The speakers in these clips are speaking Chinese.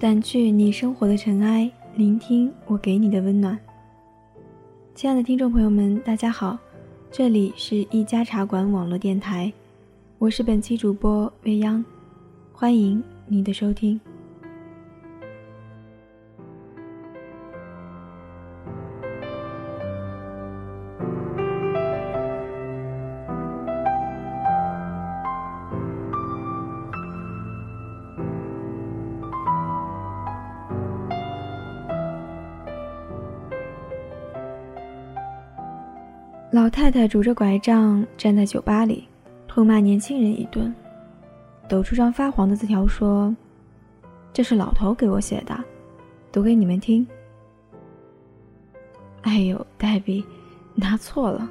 掸去你生活的尘埃，聆听我给你的温暖。亲爱的听众朋友们，大家好，这里是一家茶馆网络电台，我是本期主播未央，欢迎你的收听。老太太拄着拐杖站在酒吧里，痛骂年轻人一顿，抖出张发黄的字条说：“这是老头给我写的，读给你们听。”哎呦，黛比，拿错了，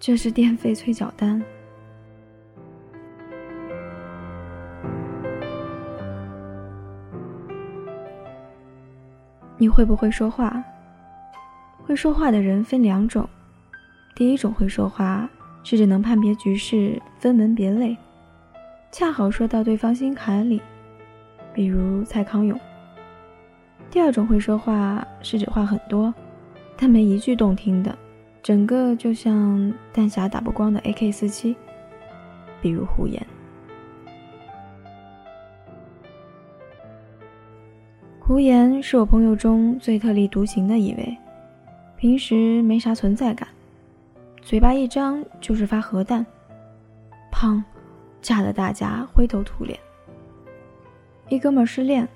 这是电费催缴单。你会不会说话？会说话的人分两种。第一种会说话，是指能判别局势、分门别类，恰好说到对方心坎里，比如蔡康永。第二种会说话，是指话很多，但没一句动听的，整个就像弹匣打不光的 AK 四七，比如胡言。胡言是我朋友中最特立独行的一位，平时没啥存在感。嘴巴一张就是发核弹，砰，炸得大家灰头土脸。一哥们失恋，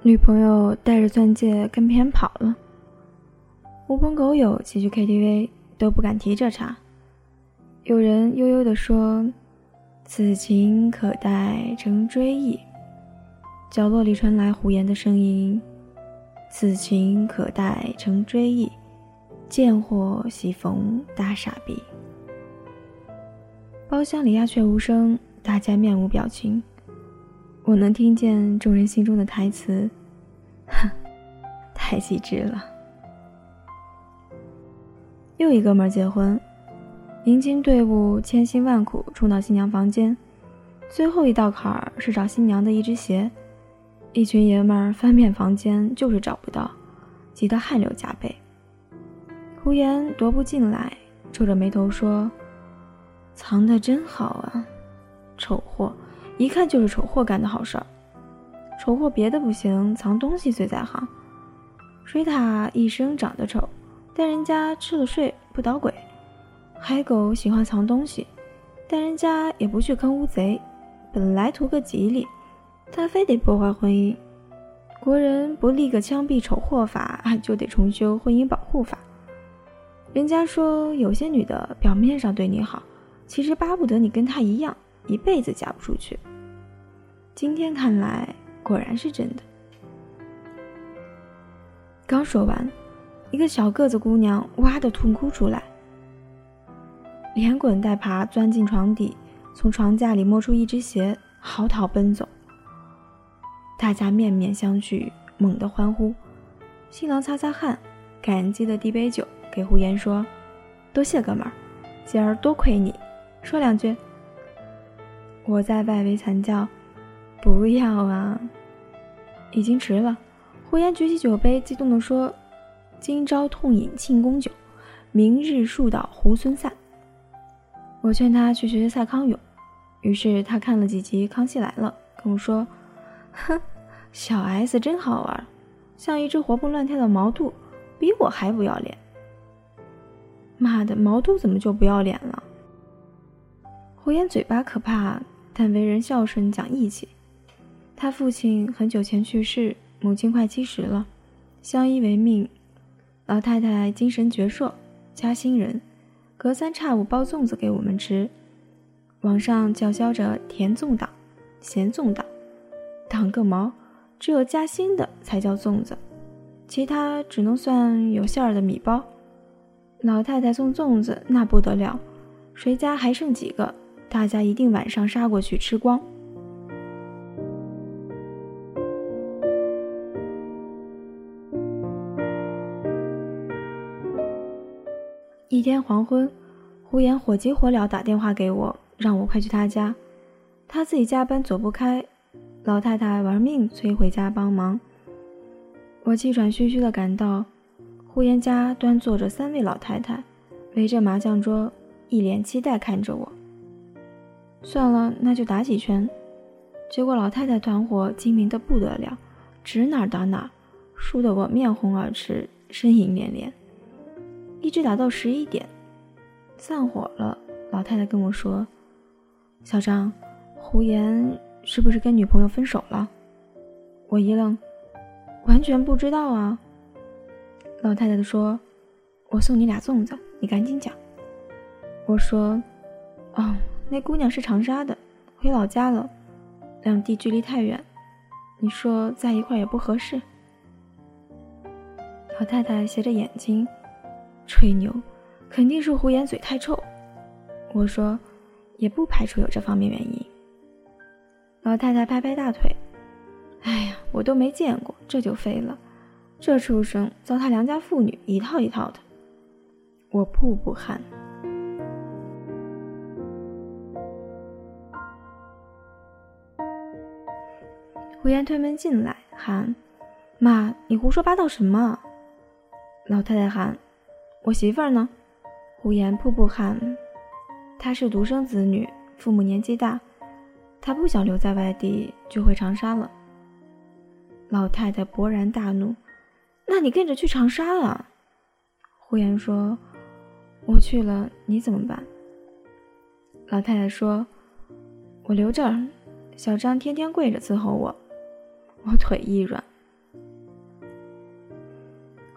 女朋友带着钻戒跟别人跑了。狐朋狗友齐去 KTV 都不敢提这茬。有人悠悠地说：“此情可待成追忆。”角落里传来胡言的声音：“此情可待成追忆。”贱货喜逢大傻逼。包厢里鸦雀无声，大家面无表情。我能听见众人心中的台词：“哼，太机智了。”又一哥们结婚，迎亲队伍千辛万苦冲到新娘房间，最后一道坎儿是找新娘的一只鞋。一群爷们儿翻遍房间就是找不到，急得汗流浃背。胡言踱步进来，皱着眉头说：“藏的真好啊，丑货，一看就是丑货干的好事儿。丑货别的不行，藏东西最在行。水獭一生长得丑，但人家吃了睡不捣鬼；海狗喜欢藏东西，但人家也不去坑乌贼。本来图个吉利，他非得破坏婚姻。国人不立个枪毙丑货法，就得重修婚姻保护法。”人家说有些女的表面上对你好，其实巴不得你跟她一样，一辈子嫁不出去。今天看来果然是真的。刚说完，一个小个子姑娘哇的痛哭出来，连滚带爬钻进床底，从床架里摸出一只鞋，嚎啕奔走。大家面面相觑，猛地欢呼。新郎擦擦汗，感激的递杯酒。给胡言说：“多谢哥们儿，今儿多亏你，说两句。”我在外围惨叫：“不要啊！”已经迟了。胡言举起酒杯，激动地说：“今朝痛饮庆功酒，明日树倒猢狲散。”我劝他去学学蔡康永，于是他看了几集《康熙来了》，跟我说：“哼，小 S 真好玩，像一只活蹦乱跳的毛肚，比我还不要脸。”妈的，毛肚怎么就不要脸了？胡言嘴巴可怕，但为人孝顺讲义气。他父亲很久前去世，母亲快七十了，相依为命。老太太精神矍铄，嘉兴人，隔三差五包粽子给我们吃。网上叫嚣着甜粽党、咸粽党，党个毛！只有嘉兴的才叫粽子，其他只能算有馅儿的米包。老太太送粽子，那不得了，谁家还剩几个，大家一定晚上杀过去吃光。一天黄昏，胡言火急火燎打电话给我，让我快去他家，他自己加班走不开，老太太玩命催回家帮忙。我气喘吁吁地赶到，胡言家端坐着三位老太太，围着麻将桌，一脸期待看着我。算了，那就打几圈。结果老太太团伙精明的不得了，指哪打哪，输得我面红耳赤，呻吟连连。一直打到十一点，散伙了。老太太跟我说：“小张，胡言是不是跟女朋友分手了？”我一愣，完全不知道啊。老太太说：“我送你俩粽子，你赶紧讲。”我说：“哦。”那姑娘是长沙的，回老家了，两地距离太远，你说在一块也不合适。老太太斜着眼睛，吹牛，肯定是胡言嘴太臭。我说，也不排除有这方面原因。老太太拍拍大腿，哎呀，我都没见过，这就废了。这畜生糟蹋良家妇女，一套一套的。我步步汗。胡言推门进来，喊：“妈，你胡说八道什么？”老太太喊：“我媳妇儿呢？”胡言瀑布喊：“她是独生子女，父母年纪大，她不想留在外地，就回长沙了。”老太太勃然大怒：“那你跟着去长沙啊？”胡言说：“我去了，你怎么办？”老太太说：“我留这儿，小张天天跪着伺候我。”我腿一软，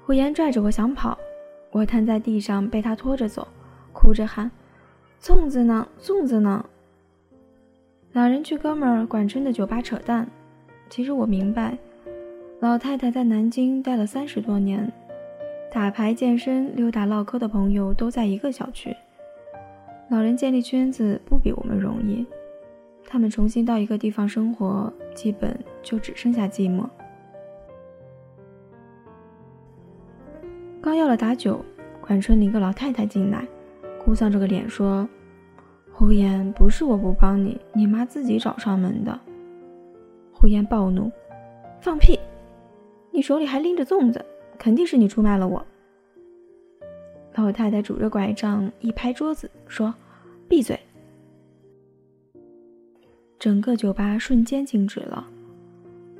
胡言拽着我想跑，我瘫在地上被他拖着走，哭着喊：“粽子呢？粽子呢？”老人去哥们儿管春的酒吧扯淡。其实我明白，老太太在南京待了三十多年，打牌、健身、溜达、唠嗑的朋友都在一个小区。老人建立圈子不比我们容易。他们重新到一个地方生活，基本就只剩下寂寞。刚要了打酒，管春领个老太太进来，哭丧着个脸说：“胡言，不是我不帮你，你妈自己找上门的。”胡言暴怒：“放屁！你手里还拎着粽子，肯定是你出卖了我。”老太太拄着拐杖一拍桌子说：“闭嘴！”整个酒吧瞬间静止了，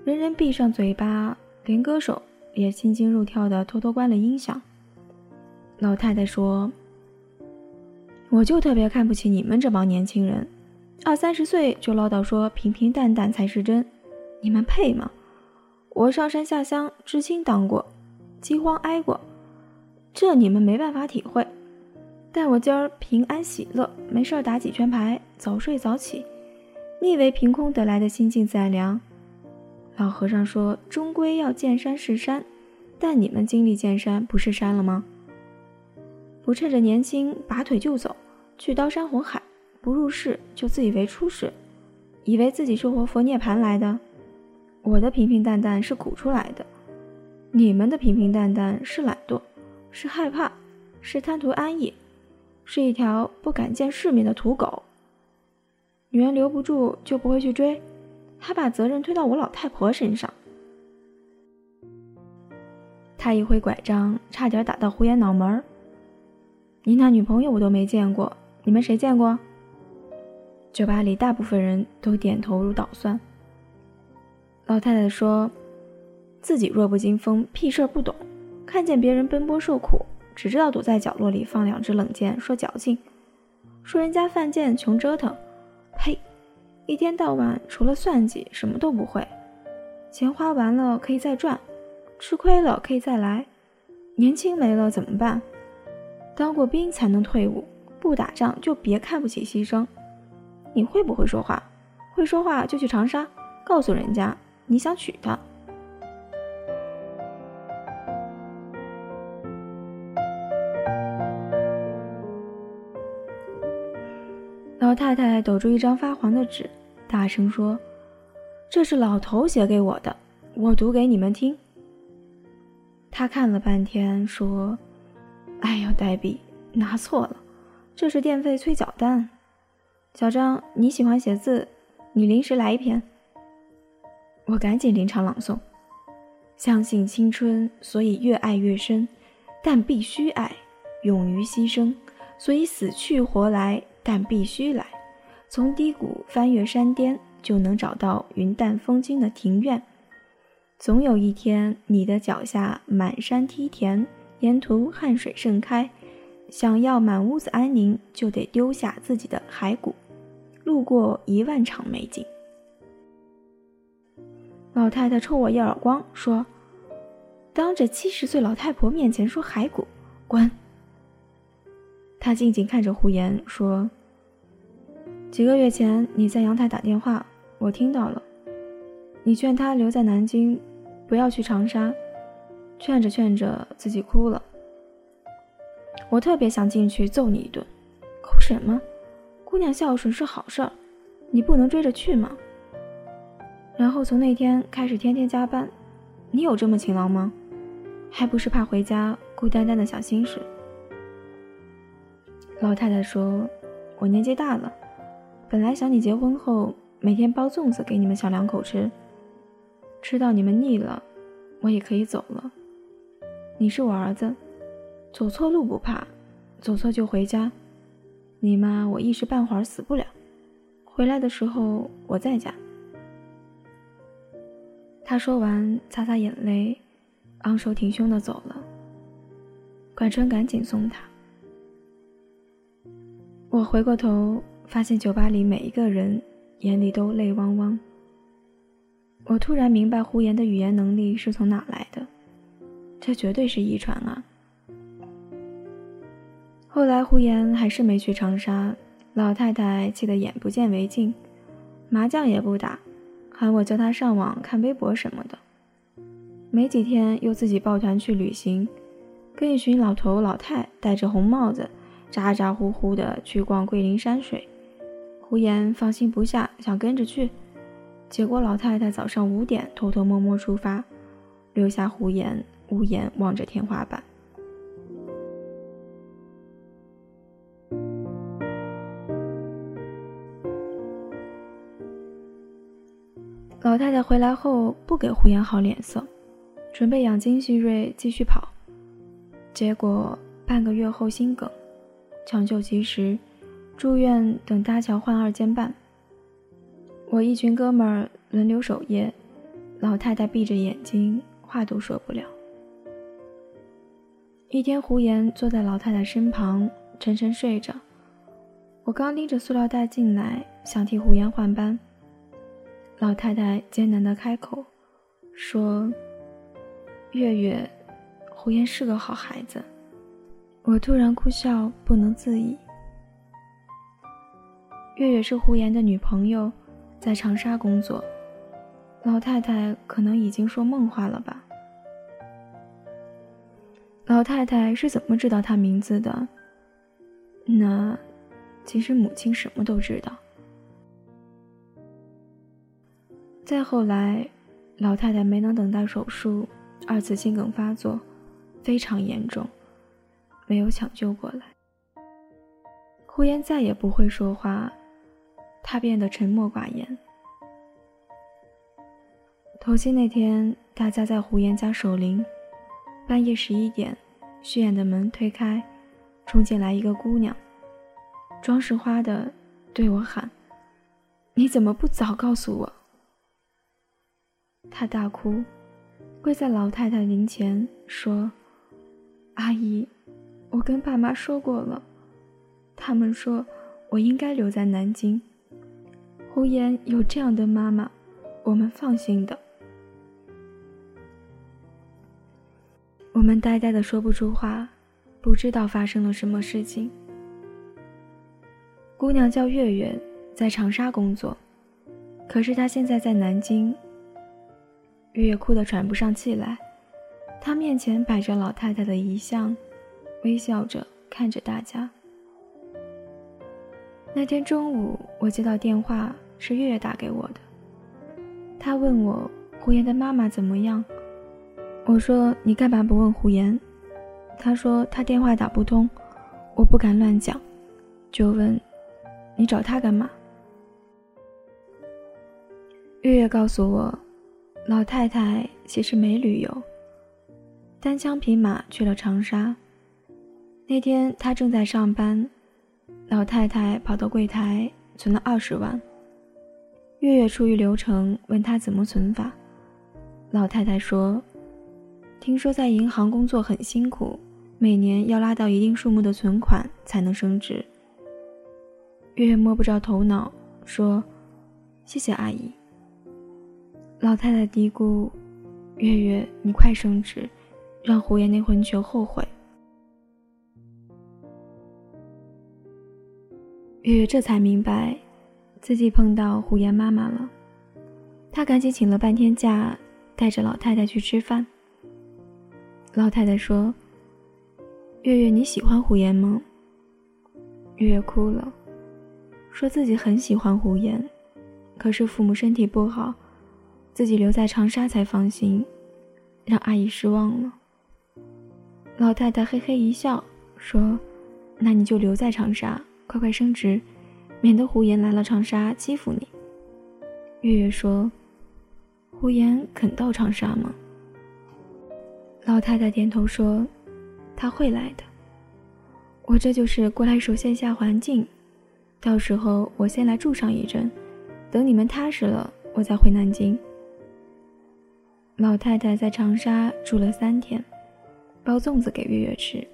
人人闭上嘴巴，连歌手也心惊肉跳的偷偷关了音响。老太太说：“我就特别看不起你们这帮年轻人，二三十岁就唠叨说平平淡淡才是真，你们配吗？我上山下乡，知青当过，饥荒挨过，这你们没办法体会。但我今儿平安喜乐，没事打几圈牌，早睡早起。”你以为凭空得来的心静自然凉？老和尚说：“终归要见山是山，但你们经历见山不是山了吗？不趁着年轻拔腿就走，去刀山火海，不入世就自以为出世，以为自己是活佛涅盘来的。我的平平淡淡是苦出来的，你们的平平淡淡是懒惰，是害怕，是贪图安逸，是一条不敢见世面的土狗。”女人留不住就不会去追，还把责任推到我老太婆身上。他一挥拐杖，差点打到胡言脑门儿。你那女朋友我都没见过，你们谁见过？酒吧里大部分人都点头如捣蒜。老太太说：“自己弱不禁风，屁事儿不懂，看见别人奔波受苦，只知道躲在角落里放两只冷箭，说矫情，说人家犯贱穷折腾。”呸！一天到晚除了算计什么都不会，钱花完了可以再赚，吃亏了可以再来，年轻没了怎么办？当过兵才能退伍，不打仗就别看不起牺牲。你会不会说话？会说话就去长沙，告诉人家你想娶她。老太太抖出一张发黄的纸，大声说：“这是老头写给我的，我读给你们听。”他看了半天，说：“哎呦，黛比拿错了，这是电费催缴单。小张，你喜欢写字，你临时来一篇。”我赶紧临场朗诵：相信青春，所以越爱越深，但必须爱；勇于牺牲，所以死去活来，但必须来。从低谷翻越山巅，就能找到云淡风轻的庭院。总有一天，你的脚下满山梯田，沿途汗水盛开。想要满屋子安宁，就得丢下自己的骸骨，路过一万场美景。老太太抽我一耳光，说：“当着七十岁老太婆面前说骸骨，滚！”她静静看着胡言，说：“几个月前你在阳台打电话，我听到了。你劝他留在南京，不要去长沙，劝着劝着自己哭了。我特别想进去揍你一顿。哭什么？姑娘孝顺是好事儿，你不能追着去吗？”然后从那天开始天天加班，你有这么勤劳吗？还不是怕回家孤单单的想心事。老太太说：“我年纪大了，本来想你结婚后每天包粽子给你们小两口吃，吃到你们腻了，我也可以走了。你是我儿子，走错路不怕，走错就回家。你妈我一时半会儿死不了，回来的时候我在家。”他说完，擦擦眼泪，昂首挺胸的走了。管春赶紧送他。我回过头，发现酒吧里每一个人眼里都泪汪汪。我突然明白胡言的语言能力是从哪来的，这绝对是遗传啊！后来胡言还是没去长沙，老太太气得眼不见为净，麻将也不打。喊我叫他上网看微博什么的，没几天又自己抱团去旅行，跟一群老头老太戴着红帽子，咋咋呼呼的去逛桂林山水。胡言放心不下，想跟着去，结果老太太早上五点偷偷摸摸出发，留下胡言无言望着天花板。老太太回来后不给胡言好脸色，准备养精蓄锐继续跑。结果半个月后心梗，抢救及时，住院等搭桥换二尖瓣。我一群哥们儿轮流守夜，老太太闭着眼睛，话都说不了。一天，胡言坐在老太太身旁，沉沉睡着。我刚拎着塑料袋进来，想替胡言换班。老太太艰难的开口说：“月月，胡言是个好孩子。”我突然哭笑不能自已。月月是胡言的女朋友，在长沙工作。老太太可能已经说梦话了吧？老太太是怎么知道他名字的？那，其实母亲什么都知道。再后来，老太太没能等待手术，二次心梗发作，非常严重，没有抢救过来。胡言再也不会说话，他变得沉默寡言。头七那天，大家在胡言家守灵，半夜十一点，虚掩的门推开，冲进来一个姑娘，装饰花的对我喊：“你怎么不早告诉我？”他大哭，跪在老太太灵前说：“阿姨，我跟爸妈说过了，他们说我应该留在南京。胡言有这样的妈妈，我们放心的。”我们呆呆的说不出话，不知道发生了什么事情。姑娘叫月月，在长沙工作，可是她现在在南京。月月哭得喘不上气来，她面前摆着老太太的遗像，微笑着看着大家。那天中午，我接到电话，是月月打给我的。她问我胡言的妈妈怎么样，我说你干嘛不问胡言？她说他电话打不通，我不敢乱讲，就问你找他干嘛？月月告诉我。老太太其实没旅游，单枪匹马去了长沙。那天她正在上班，老太太跑到柜台存了二十万。月月出于流程问她怎么存法，老太太说：“听说在银行工作很辛苦，每年要拉到一定数目的存款才能升职。”月月摸不着头脑，说：“谢谢阿姨。”老太太嘀咕：“月月，你快升职，让胡言那混球后悔。”月月这才明白，自己碰到胡言妈妈了。她赶紧请了半天假，带着老太太去吃饭。老太太说：“月月，你喜欢胡言吗？”月月哭了，说自己很喜欢胡言，可是父母身体不好。自己留在长沙才放心，让阿姨失望了。老太太嘿嘿一笑，说：“那你就留在长沙，快快升职，免得胡言来了长沙欺负你。”月月说：“胡言肯到长沙吗？”老太太点头说：“他会来的。我这就是过来熟悉一下环境，到时候我先来住上一阵，等你们踏实了，我再回南京。”老太太在长沙住了三天，包粽子给月月吃。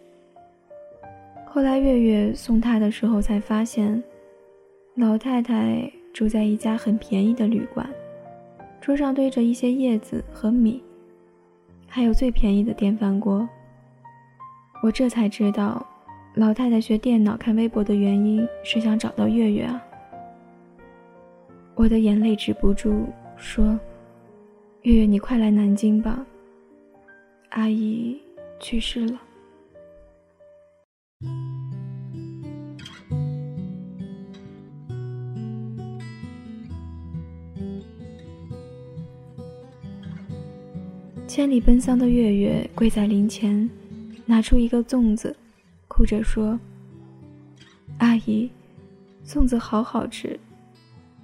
后来月月送她的时候，才发现，老太太住在一家很便宜的旅馆，桌上堆着一些叶子和米，还有最便宜的电饭锅。我这才知道，老太太学电脑看微博的原因是想找到月月啊！我的眼泪止不住，说。月月，你快来南京吧。阿姨去世了。千里奔丧的月月跪在灵前，拿出一个粽子，哭着说：“阿姨，粽子好好吃，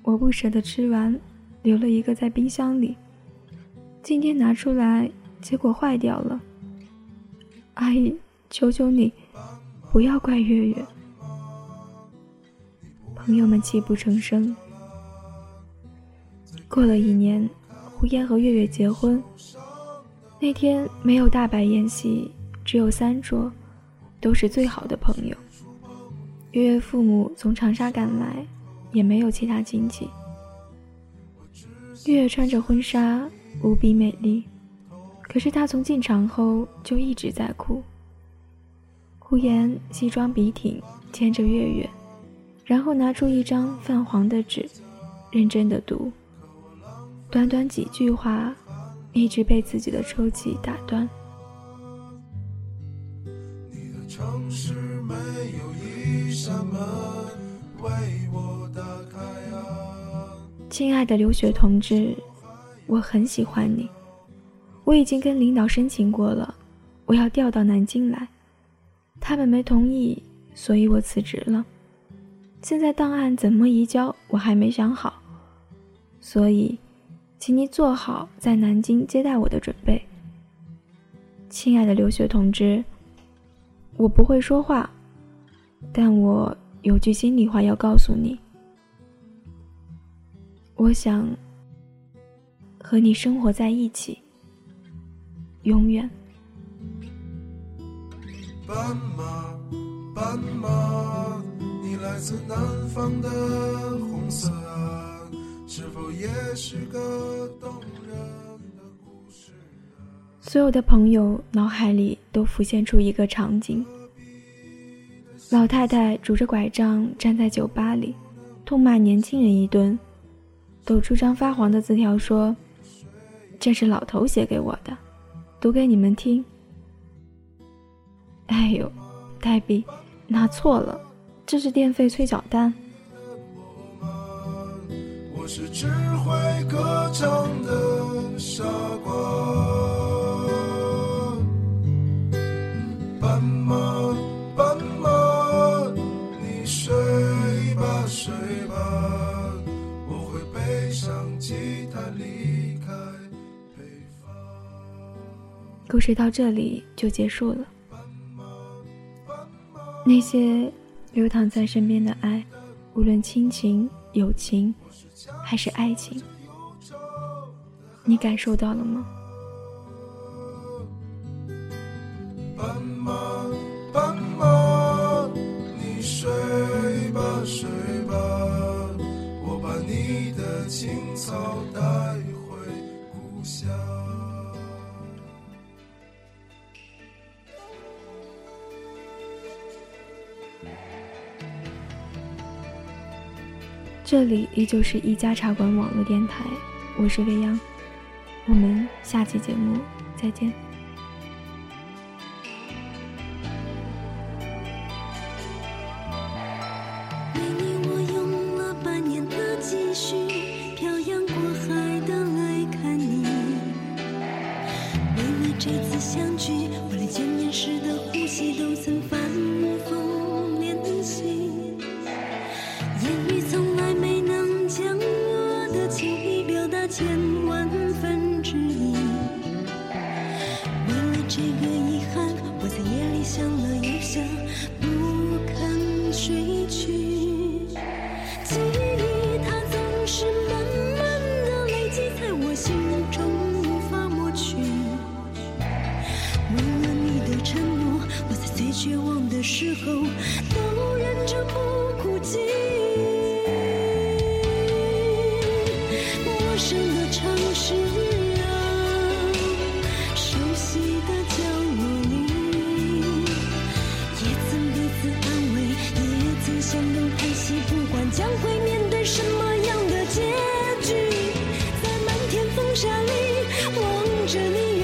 我不舍得吃完，留了一个在冰箱里。”今天拿出来，结果坏掉了。阿姨，求求你，不要怪月月。朋友们泣不成声。过了一年，胡烟和月月结婚。那天没有大摆宴席，只有三桌，都是最好的朋友。月月父母从长沙赶来，也没有其他亲戚。月月穿着婚纱。无比美丽，可是他从进场后就一直在哭。胡言西装笔挺，牵着月月，然后拿出一张泛黄的纸，认真的读。短短几句话，一直被自己的抽泣打断。亲爱的刘雪同志。我很喜欢你，我已经跟领导申请过了，我要调到南京来，他们没同意，所以我辞职了。现在档案怎么移交，我还没想好，所以，请你做好在南京接待我的准备。亲爱的刘雪同志，我不会说话，但我有句心里话要告诉你，我想。和你生活在一起，永远。斑马，斑马，你来自南方的红色岸，是否也是个动人的故事？所有的朋友脑海里都浮现出一个场景：老太太拄着拐杖站在酒吧里，痛骂年轻人一顿，抖出张发黄的字条说。这是老头写给我的，读给你们听。哎呦，黛比，拿错了，这是电费催缴单。我是只会歌唱的傻瓜。故事到这里就结束了。那些流淌在身边的爱，无论亲情、友情，还是爱情，你感受到了吗？这里依旧是一家茶馆网络电台，我是未央，我们下期节目再见。千万分之一。为了这个遗憾我在夜里想了着你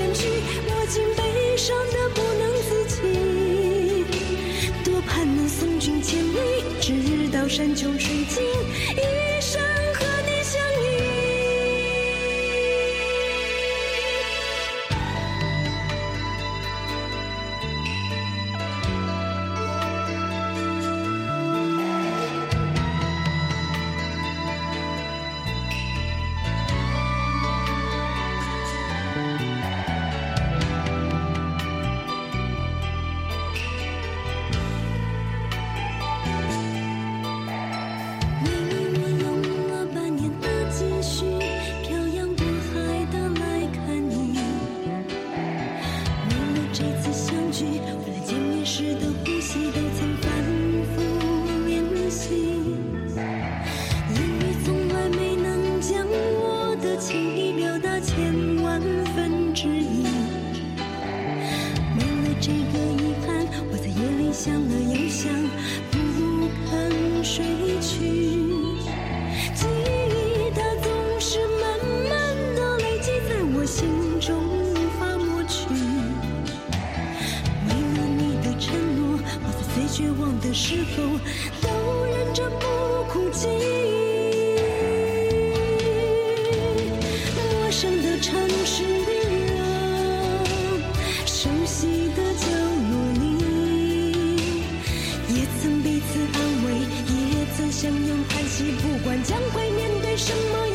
用叹息，不管将会面对什么。